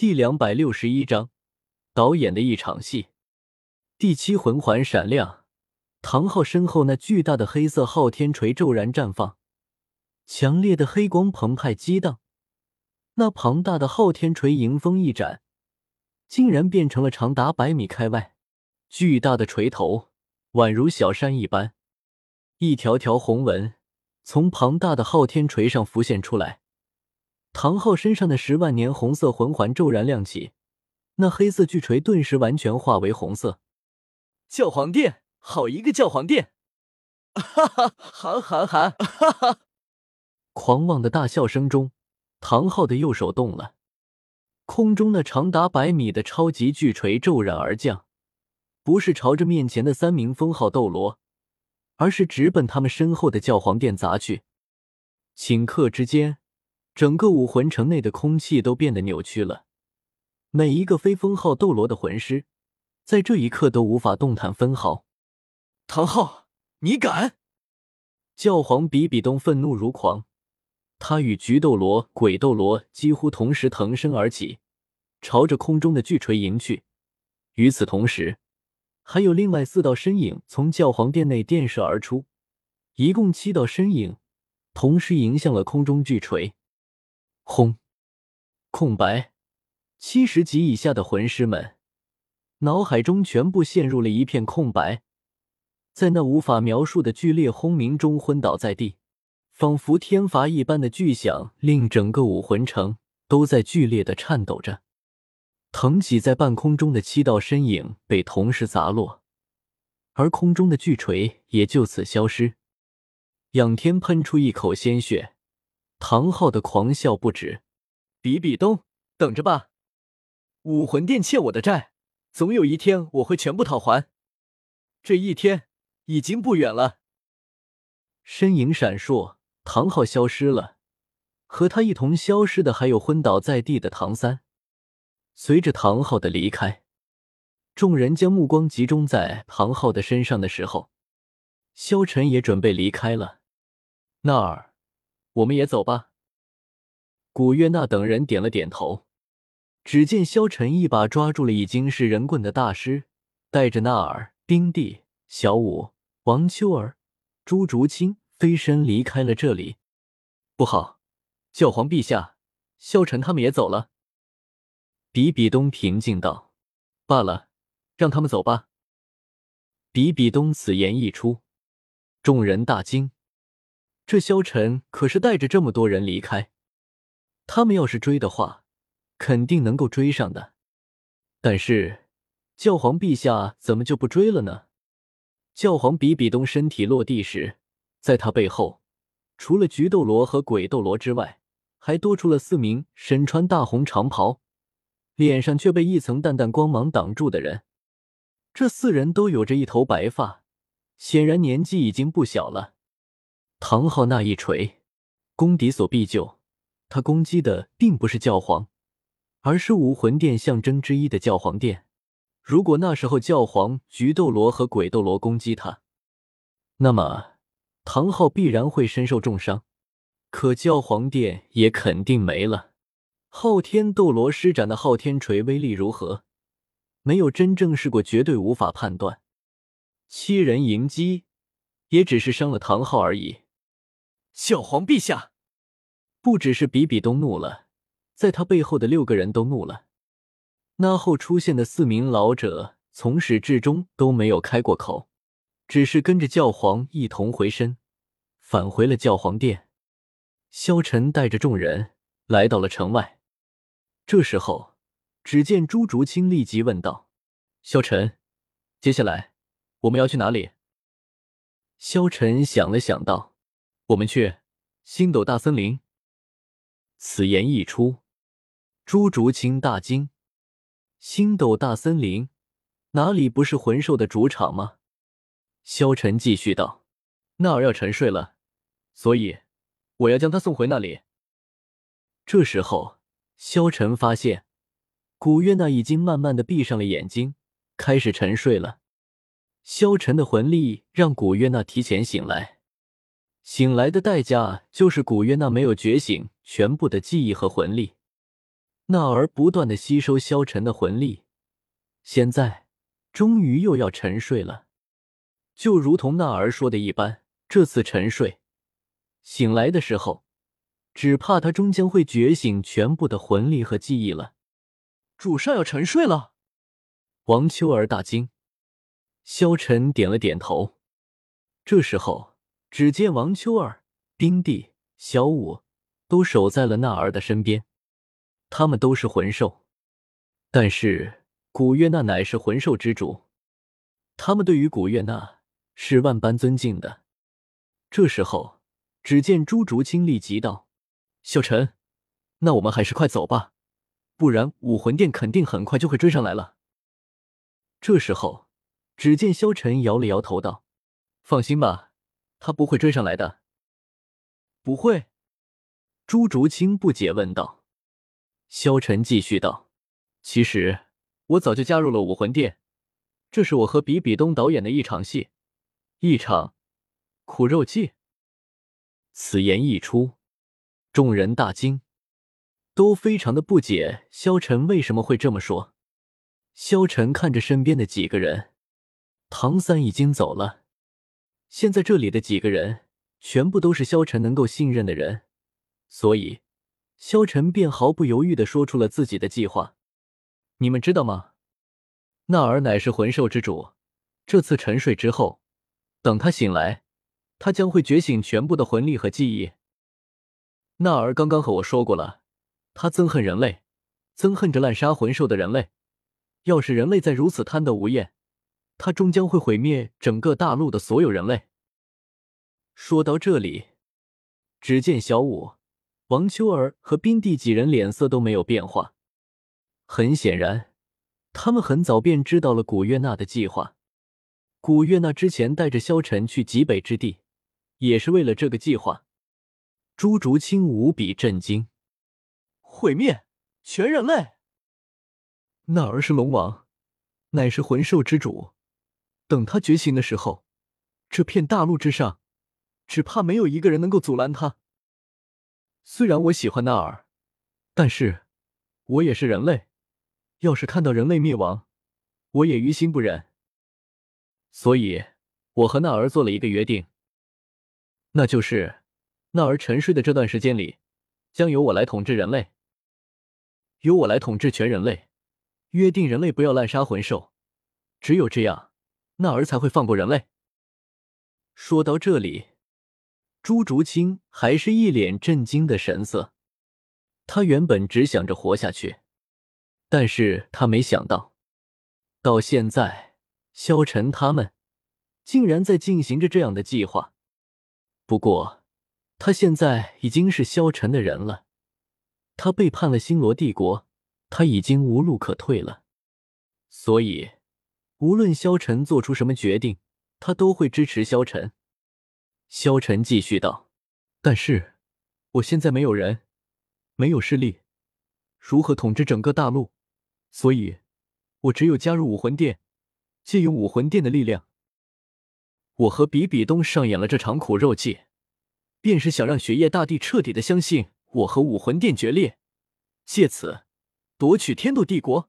第两百六十一章，导演的一场戏。第七魂环闪亮，唐昊身后那巨大的黑色昊天锤骤然绽放，强烈的黑光澎湃激荡。那庞大的昊天锤迎风一展，竟然变成了长达百米开外，巨大的锤头宛如小山一般，一条条红纹从庞大的昊天锤上浮现出来。唐昊身上的十万年红色魂环骤然亮起，那黑色巨锤顿时完全化为红色。教皇殿，好一个教皇殿！哈哈，韩韩韩，哈哈！狂妄的大笑声中，唐昊的右手动了，空中那长达百米的超级巨锤骤然而降，不是朝着面前的三名封号斗罗，而是直奔他们身后的教皇殿砸去。顷刻之间。整个武魂城内的空气都变得扭曲了，每一个非封号斗罗的魂师，在这一刻都无法动弹分毫。唐昊，你敢！教皇比比东愤怒如狂，他与菊斗罗、鬼斗罗几乎同时腾身而起，朝着空中的巨锤迎去。与此同时，还有另外四道身影从教皇殿内电射而出，一共七道身影同时迎向了空中巨锤。轰！空白，七十级以下的魂师们脑海中全部陷入了一片空白，在那无法描述的剧烈轰鸣中昏倒在地，仿佛天罚一般的巨响令整个武魂城都在剧烈的颤抖着。腾起在半空中的七道身影被同时砸落，而空中的巨锤也就此消失。仰天喷出一口鲜血。唐昊的狂笑不止，比比东，等着吧！武魂殿欠我的债，总有一天我会全部讨还。这一天已经不远了。身影闪烁，唐昊消失了，和他一同消失的还有昏倒在地的唐三。随着唐昊的离开，众人将目光集中在唐昊的身上的时候，萧晨也准备离开了。那儿。我们也走吧。古月娜等人点了点头。只见萧晨一把抓住了已经是人棍的大师，带着纳尔、冰帝、小舞、王秋儿、朱竹清飞身离开了这里。不好，教皇陛下，萧晨他们也走了。比比东平静道：“罢了，让他们走吧。”比比东此言一出，众人大惊。这萧晨可是带着这么多人离开，他们要是追的话，肯定能够追上的。但是教皇陛下怎么就不追了呢？教皇比比东身体落地时，在他背后，除了菊斗罗和鬼斗罗之外，还多出了四名身穿大红长袍、脸上却被一层淡淡光芒挡住的人。这四人都有着一头白发，显然年纪已经不小了。唐昊那一锤，攻敌所必救。他攻击的并不是教皇，而是武魂殿象征之一的教皇殿。如果那时候教皇、菊斗罗和鬼斗罗攻击他，那么唐昊必然会身受重伤。可教皇殿也肯定没了。昊天斗罗施展的昊天锤威力如何？没有真正试过，绝对无法判断。七人迎击，也只是伤了唐昊而已。教皇陛下，不只是比比东怒了，在他背后的六个人都怒了。那后出现的四名老者，从始至终都没有开过口，只是跟着教皇一同回身，返回了教皇殿。萧晨带着众人来到了城外。这时候，只见朱竹清立即问道：“萧晨，接下来我们要去哪里？”萧晨想了想道。我们去星斗大森林。此言一出，朱竹清大惊：“星斗大森林哪里不是魂兽的主场吗？”萧晨继续道：“那儿要沉睡了，所以我要将他送回那里。”这时候，萧晨发现古月娜已经慢慢的闭上了眼睛，开始沉睡了。萧晨的魂力让古月娜提前醒来。醒来的代价就是古月娜没有觉醒全部的记忆和魂力。纳儿不断的吸收萧晨的魂力，现在终于又要沉睡了。就如同纳儿说的一般，这次沉睡醒来的时候，只怕他终将会觉醒全部的魂力和记忆了。主上要沉睡了，王秋儿大惊。萧晨点了点头。这时候，只见王秋儿、冰帝、小舞都守在了那儿的身边。他们都是魂兽，但是古月娜乃是魂兽之主，他们对于古月娜是万般尊敬的。这时候，只见朱竹清立即道：“小陈，那我们还是快走吧，不然武魂殿肯定很快就会追上来了。”这时候，只见萧晨摇了摇头道：“放心吧，他不会追上来的。”不会？朱竹清不解问道。萧晨继续道：“其实我早就加入了武魂殿，这是我和比比东导演的一场戏，一场苦肉计。”此言一出，众人大惊，都非常的不解萧晨为什么会这么说。萧晨看着身边的几个人，唐三已经走了，现在这里的几个人全部都是萧晨能够信任的人，所以。萧晨便毫不犹豫的说出了自己的计划。你们知道吗？纳尔乃是魂兽之主，这次沉睡之后，等他醒来，他将会觉醒全部的魂力和记忆。纳尔刚刚和我说过了，他憎恨人类，憎恨着滥杀魂兽的人类。要是人类再如此贪得无厌，他终将会毁灭整个大陆的所有人类。说到这里，只见小舞。王秋儿和冰帝几人脸色都没有变化，很显然，他们很早便知道了古月娜的计划。古月娜之前带着萧晨去极北之地，也是为了这个计划。朱竹清无比震惊：毁灭全人类！那儿是龙王，乃是魂兽之主。等他觉醒的时候，这片大陆之上，只怕没有一个人能够阻拦他。虽然我喜欢纳尔，但是我也是人类。要是看到人类灭亡，我也于心不忍。所以，我和纳尔做了一个约定，那就是纳尔沉睡的这段时间里，将由我来统治人类，由我来统治全人类。约定人类不要滥杀魂兽，只有这样，那儿才会放过人类。说到这里。朱竹清还是一脸震惊的神色。他原本只想着活下去，但是他没想到，到现在，萧晨他们竟然在进行着这样的计划。不过，他现在已经是萧晨的人了，他背叛了星罗帝国，他已经无路可退了。所以，无论萧晨做出什么决定，他都会支持萧晨。萧晨继续道：“但是我现在没有人，没有势力，如何统治整个大陆？所以，我只有加入武魂殿，借用武魂殿的力量。我和比比东上演了这场苦肉计，便是想让雪夜大帝彻底的相信我和武魂殿决裂，借此夺取天斗帝国。”